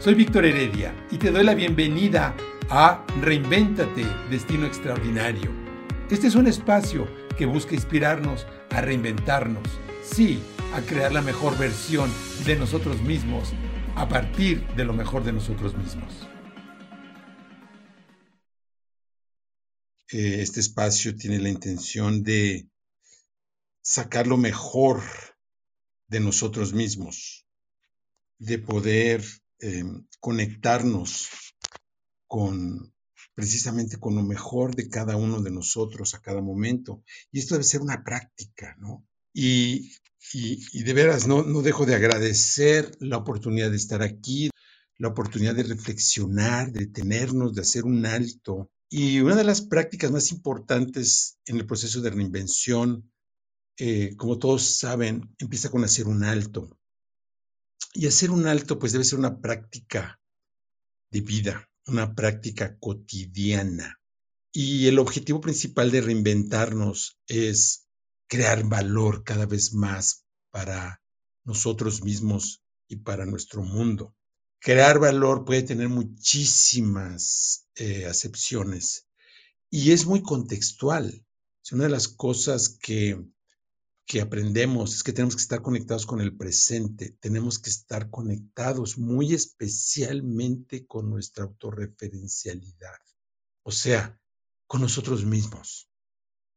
Soy Víctor Heredia y te doy la bienvenida a Reinvéntate, Destino Extraordinario. Este es un espacio que busca inspirarnos a reinventarnos, sí, a crear la mejor versión de nosotros mismos a partir de lo mejor de nosotros mismos. Eh, este espacio tiene la intención de sacar lo mejor de nosotros mismos, de poder eh, conectarnos con precisamente con lo mejor de cada uno de nosotros a cada momento. Y esto debe ser una práctica, ¿no? Y, y, de veras, no, no dejo de agradecer la oportunidad de estar aquí, la oportunidad de reflexionar, de detenernos, de hacer un alto. Y una de las prácticas más importantes en el proceso de reinvención, eh, como todos saben, empieza con hacer un alto. Y hacer un alto, pues debe ser una práctica de vida, una práctica cotidiana. Y el objetivo principal de reinventarnos es crear valor cada vez más para nosotros mismos y para nuestro mundo. Crear valor puede tener muchísimas eh, acepciones y es muy contextual. Es una de las cosas que que aprendemos es que tenemos que estar conectados con el presente, tenemos que estar conectados muy especialmente con nuestra autorreferencialidad, o sea, con nosotros mismos.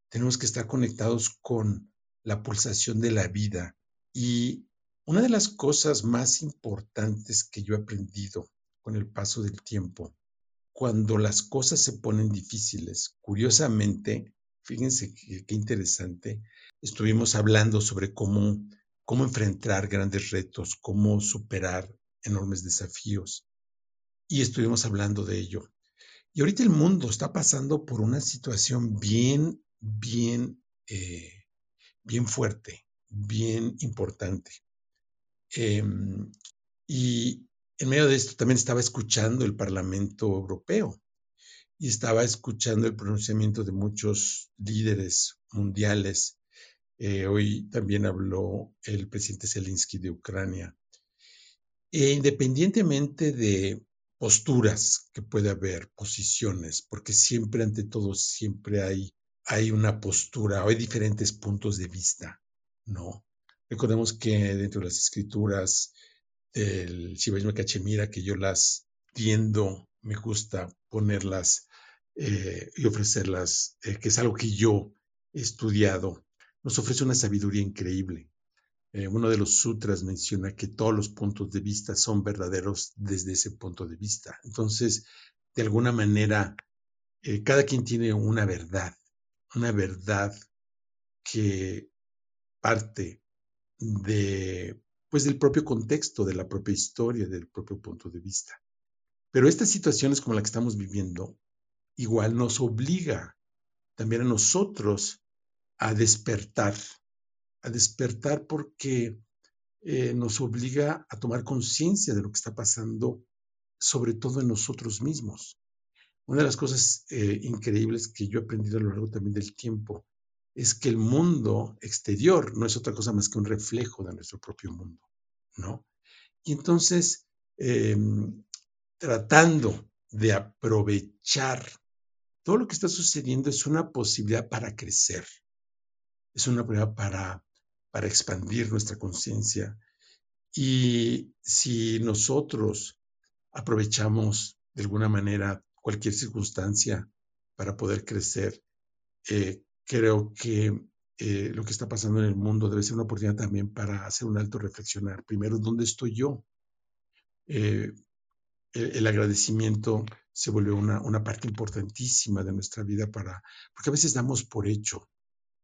Tenemos que estar conectados con la pulsación de la vida. Y una de las cosas más importantes que yo he aprendido con el paso del tiempo, cuando las cosas se ponen difíciles, curiosamente, Fíjense qué, interesante. Estuvimos hablando sobre cómo, cómo enfrentar grandes retos, cómo superar enormes desafíos. Y estuvimos hablando de ello. Y ahorita el mundo está pasando por una situación bien, bien, eh, bien fuerte, bien importante. Em, y en medio de esto también estaba escuchando el Parlamento Europeo y estaba escuchando el pronunciamiento de muchos líderes mundiales. Eh, hoy también habló el presidente Zelensky de Ucrania. E independientemente de posturas que puede haber, posiciones, porque siempre ante todo, siempre hay, hay una postura, hay diferentes puntos de vista, ¿no? Recordemos que dentro de las escrituras del Shivaismo Cachemira, que yo las tiendo, me gusta ponerlas eh, y ofrecerlas, eh, que es algo que yo he estudiado, nos ofrece una sabiduría increíble. Eh, uno de los sutras menciona que todos los puntos de vista son verdaderos desde ese punto de vista. Entonces, de alguna manera, cada quien tiene una verdad, una verdad que parte de, pues, del propio contexto, de la propia historia, del propio punto de vista. Pero estas situaciones como la que estamos viviendo igual nos obliga también a nosotros a despertar, a despertar porque eh, nos obliga a tomar conciencia de lo que está pasando, sobre todo en nosotros mismos. Una de las cosas eh, increíbles que yo he aprendido a lo largo también del tiempo es que el mundo exterior no es otra cosa más que un reflejo de nuestro propio mundo, ¿no? Y entonces, em, tratando de aprovechar todo lo que está sucediendo es una posibilidad para crecer, es una posibilidad para, para expandir nuestra conciencia. Y si nosotros aprovechamos de alguna manera cualquier circunstancia para poder crecer, eh, creo que eh, lo que está pasando en el mundo debe ser una oportunidad también para hacer un alto reflexionar. Primero, ¿dónde estoy yo? Eh, el, agradecimiento se vuelve una, una, parte importantísima de nuestra vida para, porque a veces damos por hecho,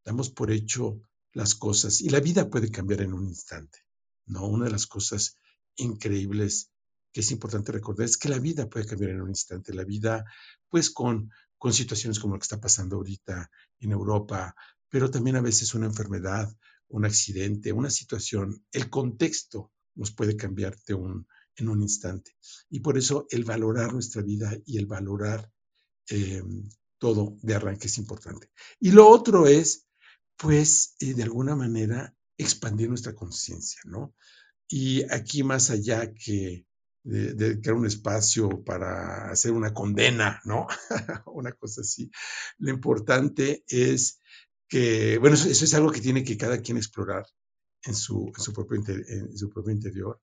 damos por hecho las cosas y la vida puede cambiar en un instante, ¿no? Una de las cosas increíbles que es importante recordar es que la vida puede cambiar en un instante, la vida pues con, con situaciones como lo que está pasando ahorita en Europa, pero también a veces una enfermedad, un accidente, una situación, el contexto nos puede cambiar de un, en un instante. Y por eso el valorar nuestra vida y el valorar eh, todo de arranque es importante. Y lo otro es, pues, eh, de alguna manera, expandir nuestra conciencia, ¿no? Y aquí más allá que de, crear un espacio para hacer una condena, ¿no? una cosa así. Lo importante es que, bueno, eso, es algo que tiene que cada quien explorar en su, en su, propio, en su propio interior,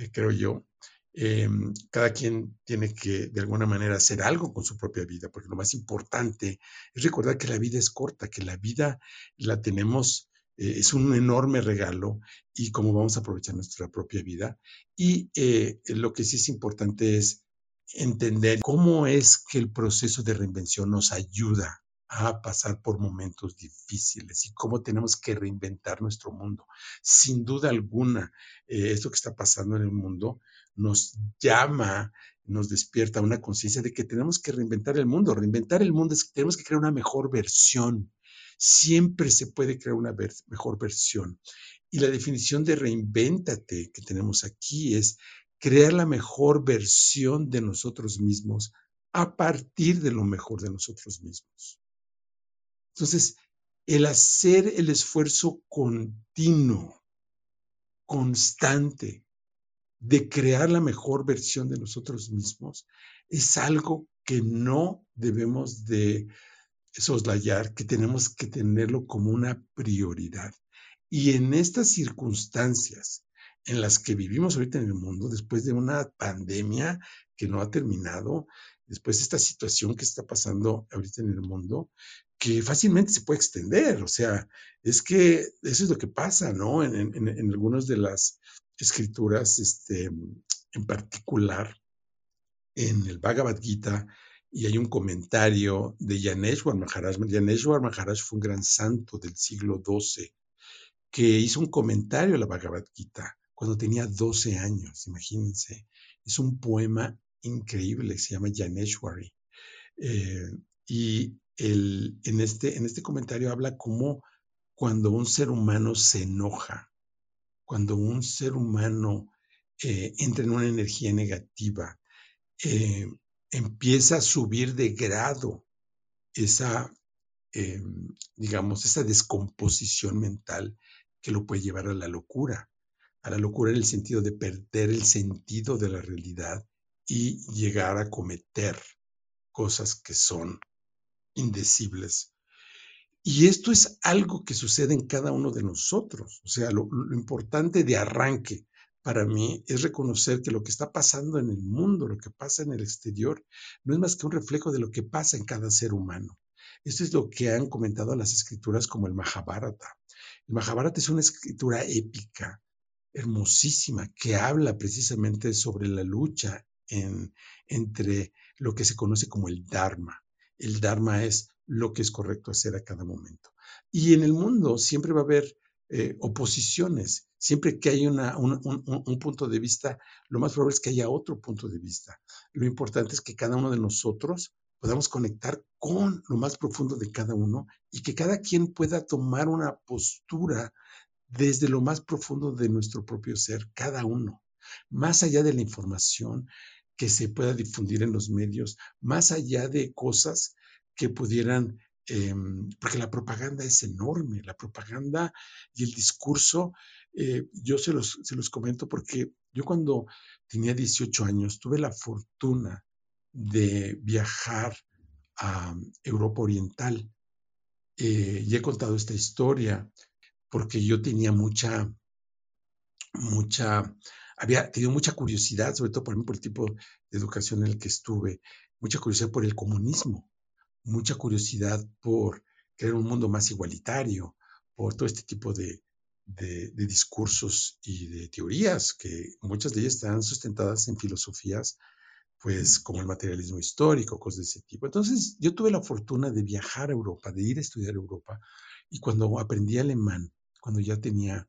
eh, creo yo. Em, cada quien tiene que de alguna manera hacer algo con su propia vida, porque lo más importante es recordar que la vida es corta, que la vida la tenemos, eh, es un enorme regalo y cómo vamos a aprovechar nuestra propia vida. Y eh, lo que sí es importante es entender cómo es que el proceso de reinvención nos ayuda a pasar por momentos difíciles y cómo tenemos que reinventar nuestro mundo. Sin duda alguna, eh, esto que está pasando en el mundo nos llama, nos despierta una conciencia de que tenemos que reinventar el mundo. Reinventar el mundo es que tenemos que crear una mejor versión. Siempre se puede crear una mejor versión. Y la definición de reinvéntate que tenemos aquí es crear la mejor versión de nosotros mismos a partir de lo mejor de nosotros mismos. Entonces, el hacer el esfuerzo continuo, constante, de crear la mejor versión de nosotros mismos, es algo que no debemos de soslayar, que tenemos que tenerlo como una prioridad. Y en estas circunstancias en las que vivimos ahorita en el mundo, después de una pandemia que no ha terminado, después de esta situación que está pasando ahorita en el mundo, que fácilmente se puede extender. O sea, es que eso es lo que pasa, ¿no? En, en, algunas de las escrituras, este, en particular, en el Bhagavad Gita, y hay un comentario de Yaneshwar Maharaj. Yaneshwar Maharaj fue un gran santo del siglo XII que hizo un comentario a la Bhagavad Gita cuando tenía 12 años, imagínense. Es un poema increíble, se llama Yaneshwari. Eh, y en, este, en este comentario habla como cuando un ser humano se enoja, cuando un ser humano eh, entra en una energía negativa, eh, empieza a subir de grado esa, digamos, esa descomposición mental que lo puede llevar a la locura, a la locura en el sentido de perder el sentido de la realidad y llegar a cometer cosas que son indecibles. Y esto es algo que sucede en cada uno de nosotros. O sea, lo, importante de arranque para mí es reconocer que lo que está pasando en el mundo, lo que pasa en el exterior, no es más que un reflejo de lo que pasa en cada ser humano. Esto es lo que han comentado las escrituras como el Mahabharata. El Mahabharata es una escritura épica, hermosísima, que habla precisamente sobre la lucha en, entre lo que se conoce como el Dharma, el Dharma es lo que es correcto hacer a cada momento. Y en el mundo siempre va a haber eh, oposiciones. Siempre que hay un, un, punto de vista, lo más probable es que haya otro punto de vista. Lo importante es que cada uno de nosotros podamos conectar con lo más profundo de cada uno y que cada quien pueda tomar una postura desde lo más profundo de nuestro propio ser, cada uno, más allá de la información, que se pueda difundir en los medios, más allá de cosas que pudieran, em, porque la propaganda es enorme, la propaganda y el discurso, eh, yo se los, se los comento porque yo cuando tenía 18 años tuve la fortuna de viajar a Europa Oriental. Eh, y he contado esta historia porque yo tenía mucha, mucha había tenido mucha curiosidad, sobre todo por, mí, por el tipo de educación en el que estuve, mucha curiosidad por el comunismo, mucha curiosidad por crear un mundo más igualitario, por todo este tipo de, de, discursos y de teorías, que muchas de ellas están sustentadas en filosofías, pues como el materialismo histórico, cosas de ese tipo. Entonces yo tuve la fortuna de viajar a Europa, de ir a estudiar a Europa, y cuando aprendí alemán, cuando ya tenía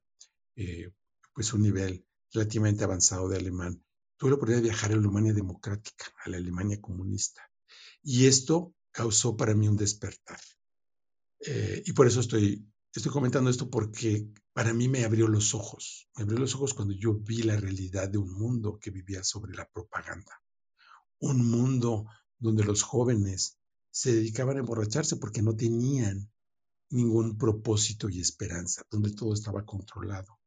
eh, pues un nivel relativamente avanzado de alemán, tuve la oportunidad de viajar a la Alemania democrática, a la Alemania comunista. Y esto causó para mí un despertar. Eh, y por eso estoy, estoy comentando esto porque para mí me abrió los ojos. Me abrió los ojos cuando yo vi la realidad de un mundo que vivía sobre la propaganda. Un mundo donde los jóvenes se dedicaban a emborracharse porque no tenían ningún propósito y esperanza, donde todo estaba controlado.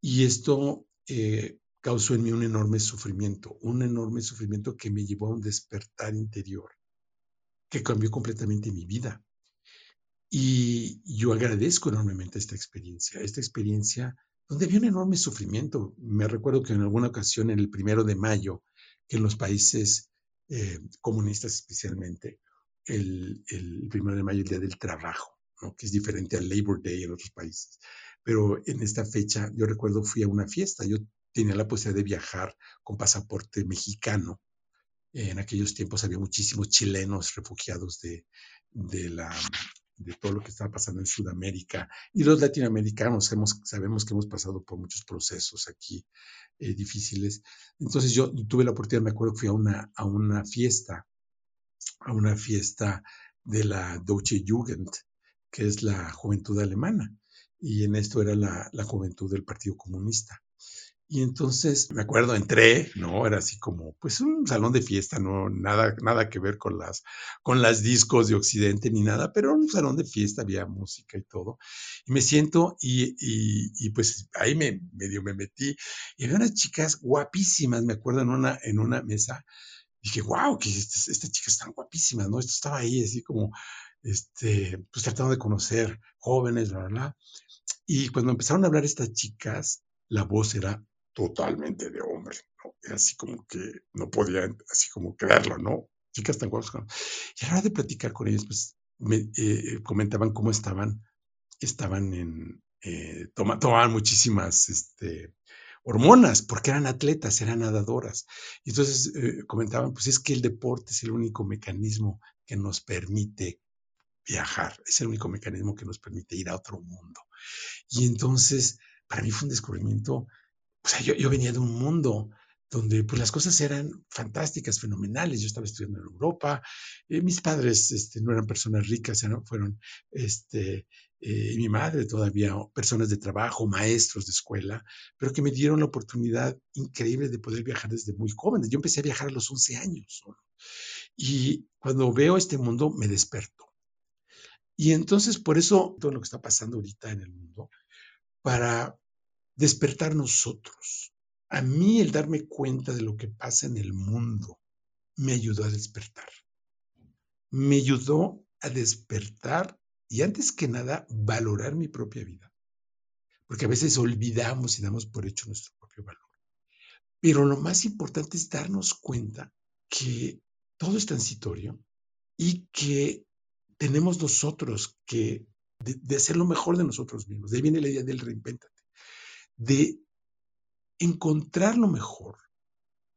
Y esto eh, causó en mí un enorme sufrimiento, un enorme sufrimiento que me llevó a un despertar interior, que cambió completamente mi vida. Y yo agradezco enormemente esta experiencia, esta experiencia donde había un enorme sufrimiento. Me recuerdo que en alguna ocasión, en el primero de mayo, que en los países eh, comunistas especialmente, el, el, primero de mayo, el Día del Trabajo, ¿no? que es diferente al Labor Day en otros países. Pero en esta fecha, yo recuerdo, fui a una fiesta, yo tenía la posibilidad de viajar con pasaporte mexicano. En aquellos tiempos había muchísimos chilenos refugiados de, de, la, de todo lo que estaba pasando en Sudamérica. Y los latinoamericanos sabemos que hemos pasado por muchos procesos aquí eh, difíciles. Entonces yo tuve la oportunidad, me acuerdo que fui a una, a una fiesta, a una fiesta de la Deutsche Jugend, que es la juventud alemana. Y en esto era la, la juventud del Partido Comunista. Y entonces, me acuerdo, entré, ¿no? Era así como, pues un salón de fiesta, no, nada, nada que ver con las, con las discos de Occidente ni nada, pero un salón de fiesta, había música y todo. Y me siento y, y, pues ahí me medio me metí y había unas chicas guapísimas, me acuerdo, en una, en una mesa. Y dije, wow, que estas, estas chicas están guapísimas, ¿no? Esto estaba ahí así como, este, pues tratando de conocer jóvenes, bla, bla, bla. Y cuando empezaron a hablar estas chicas, la voz era totalmente de hombre, ¿no? Era así como que no podía, así como creerlo, ¿no? Chicas tan guapas. Y a la hora de platicar con ellos, pues me eh, comentaban cómo estaban, estaban en, eh, tomaban muchísimas este, hormonas, porque eran atletas, eran nadadoras. Y entonces eh, comentaban, pues es que el deporte es el único mecanismo que nos permite viajar, es el único mecanismo que nos permite ir a otro mundo. Y entonces, para mí fue un descubrimiento o sea, yo, venía de un mundo donde pues las cosas eran fantásticas, fenomenales. Yo estaba estudiando en Europa, eh, mis padres este, no eran personas ricas, fueron, este, eh, mi madre todavía, personas de trabajo, maestros de escuela, pero que me dieron la oportunidad increíble de poder viajar desde muy joven. Yo empecé a viajar a los 11 años. Y cuando veo este mundo, me desperto. Y entonces, por eso, todo lo que está pasando ahorita en el mundo, para despertar nosotros. A mí el darme cuenta de lo que pasa en el mundo me ayudó a despertar. Me ayudó a despertar y antes que nada valorar mi propia vida. Porque a veces olvidamos y damos por hecho nuestro propio valor. Pero lo más importante es darnos cuenta que todo es transitorio y que tenemos nosotros que de, hacer lo mejor de nosotros mismos. De ahí viene la idea del reinventate de encontrar lo mejor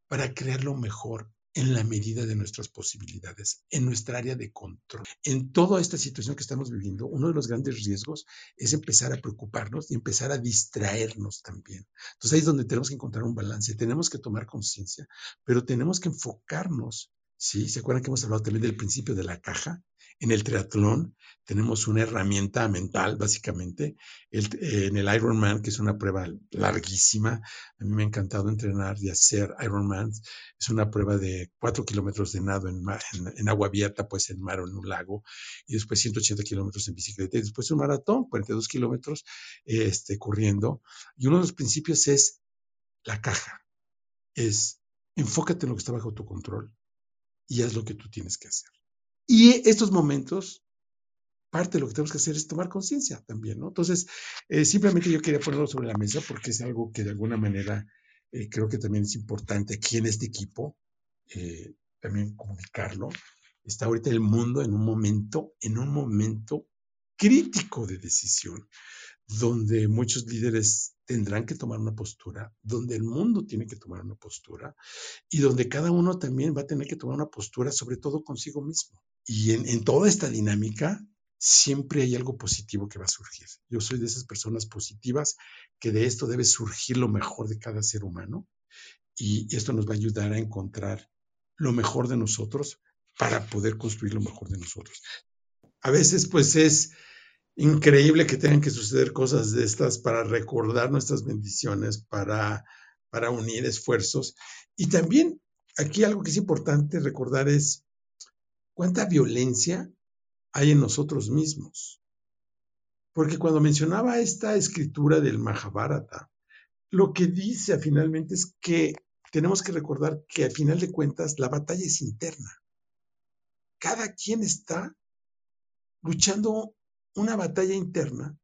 para crear lo mejor en la medida de nuestras posibilidades, en nuestra área de control. En toda esta situación que estamos viviendo, uno de los grandes riesgos es empezar a preocuparnos y empezar a distraernos también. Entonces ahí es donde tenemos que encontrar un balance, tenemos que tomar conciencia, pero tenemos que enfocarnos, ¿sí? ¿Se acuerdan que hemos hablado también del principio de la caja? En el triatlón tenemos una herramienta mental, básicamente. en el Ironman, que es una prueba larguísima, a mí me ha encantado entrenar y hacer Ironman. Es una prueba de cuatro kilómetros de nado en, en, agua abierta, pues en mar o en un lago, y después 180 kilómetros en bicicleta, y después un maratón, 42 kilómetros este, corriendo. Y uno de los principios es la caja. Es enfócate en lo que está bajo tu control y haz lo que tú tienes que hacer. Y estos momentos, parte de lo que tenemos que hacer es tomar conciencia también, ¿no? Entonces, eh, simplemente yo quería ponerlo sobre la mesa porque es algo que de alguna manera eh, creo que también es importante aquí en este equipo, eh, también comunicarlo. Está ahorita el mundo en un momento, en un momento crítico de decisión, donde muchos líderes tendrán que tomar una postura, donde el mundo tiene que tomar una postura y donde cada uno también va a tener que tomar una postura, sobre todo consigo mismo. Y en, toda esta dinámica siempre hay algo positivo que va a surgir. Yo soy de esas personas positivas que de esto debe surgir lo mejor de cada ser humano y esto nos va a ayudar a encontrar lo mejor de nosotros para poder construir lo mejor de nosotros. A veces pues es increíble que tengan que suceder cosas de estas para recordar nuestras bendiciones, para, para unir esfuerzos. Y también aquí algo que es importante recordar es cuánta violencia hay en nosotros mismos. Porque cuando mencionaba esta escritura del Mahabharata, lo que dice finalmente es que tenemos que recordar que al final de cuentas la batalla es interna. Cada quien está luchando una batalla interna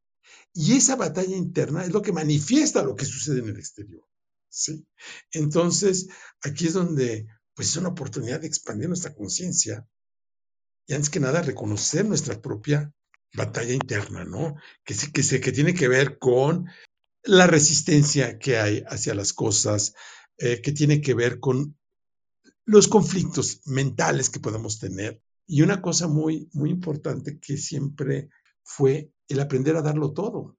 y esa batalla interna es lo que manifiesta lo que sucede en el exterior. ¿sí? Entonces, aquí es donde pues, es una oportunidad de expandir nuestra conciencia y antes que nada reconocer nuestra propia batalla interna, ¿no? Que, que, que tiene que ver con la resistencia que hay hacia las cosas, eh, que tiene que ver con los conflictos mentales que podemos tener. Y una cosa muy, muy importante que siempre fue el aprender a darlo todo.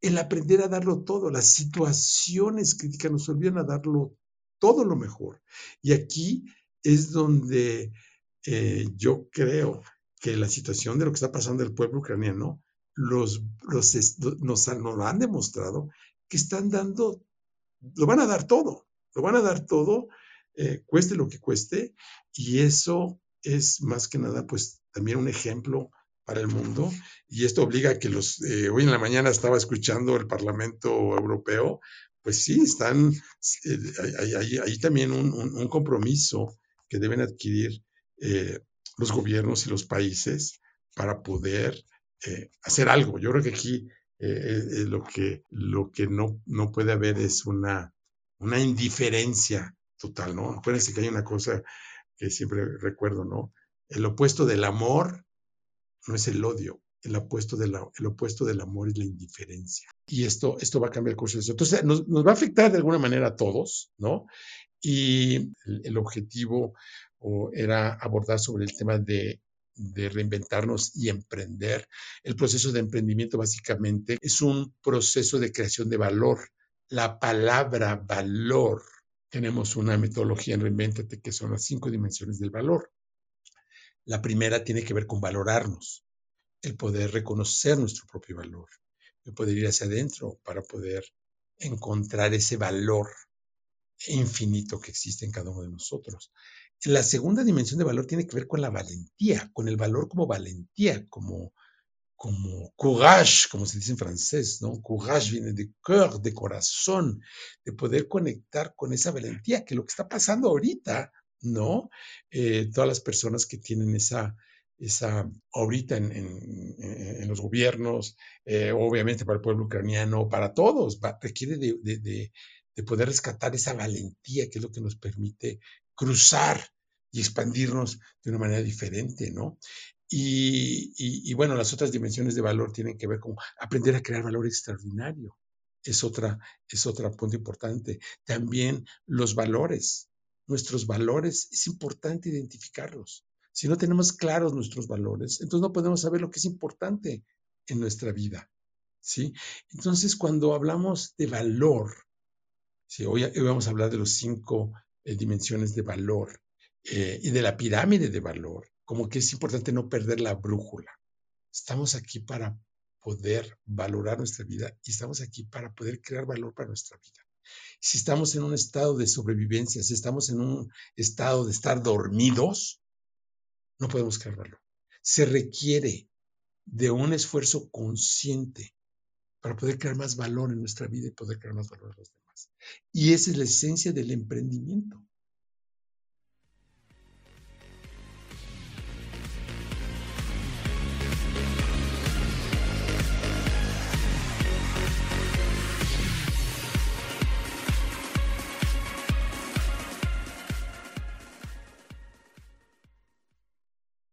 El aprender a darlo todo. Las situaciones críticas nos olvidan a darlo todo lo mejor. Y aquí es donde eh, yo creo que la situación de lo que está pasando el pueblo ucraniano los, los nos, han, demostrado que están dando, lo van a dar todo, lo van a dar todo, eh, cueste lo que cueste, y eso es más que nada, pues también un ejemplo para el mundo, y esto obliga a que los, eh, hoy en la mañana estaba escuchando el Parlamento Europeo, pues sí, están, eh, hay, también un, compromiso que deben adquirir los gobiernos y los países para poder eh, hacer algo. Yo creo que aquí eh, eh, lo que, lo que no, no puede haber es una, una indiferencia total, ¿no? Acuérdense que hay una cosa que siempre recuerdo, ¿no? El opuesto del amor no es el odio, el opuesto, de el opuesto del amor es la indiferencia. Y esto, esto va a cambiar el curso de eso. Entonces, nos, va a afectar de alguna manera a todos, ¿no? Y el objetivo era abordar sobre el tema de de reinventarnos y emprender. El proceso de emprendimiento básicamente es un proceso de creación de valor. La palabra valor, tenemos una metodología en Reinventate que son las cinco dimensiones del valor. La primera tiene que ver con valorarnos, el poder reconocer nuestro propio valor, el poder ir hacia adentro para poder encontrar ese valor infinito que existe en cada uno de nosotros. La segunda dimensión de valor tiene que ver con la valentía, con el valor como valentía, como, como courage, como se dice en francés, ¿no? Courage viene de cœur, de corazón, de poder conectar con esa valentía, que lo que está pasando ahorita, ¿no? Eh, todas las personas que tienen esa, esa ahorita en, en, los gobiernos, eh, obviamente para el pueblo ucraniano, para todos, requiere de, de, de, poder rescatar esa valentía que es lo que nos permite cruzar y expandirnos de una manera diferente, ¿no? Y, bueno, las otras dimensiones de valor tienen que ver con aprender a crear valor extraordinario. Es otra, es otra punto importante. También los valores, nuestros valores, es importante identificarlos. Si no tenemos claros nuestros valores, entonces no podemos saber lo que es importante en nuestra vida. ¿sí? Entonces, cuando hablamos de valor, ¿sí? hoy, vamos a hablar de los cinco eh, dimensiones de valor. Eh, y de la pirámide de valor, como que es importante no perder la brújula. Estamos aquí para poder valorar nuestra vida y estamos aquí para poder crear valor para nuestra vida. Si estamos en un estado de sobrevivencia, si estamos en un estado de estar dormidos, no podemos crear valor. Se requiere de un esfuerzo consciente para poder crear más valor en nuestra vida y poder crear más valor a los demás. Y esa es la esencia del emprendimiento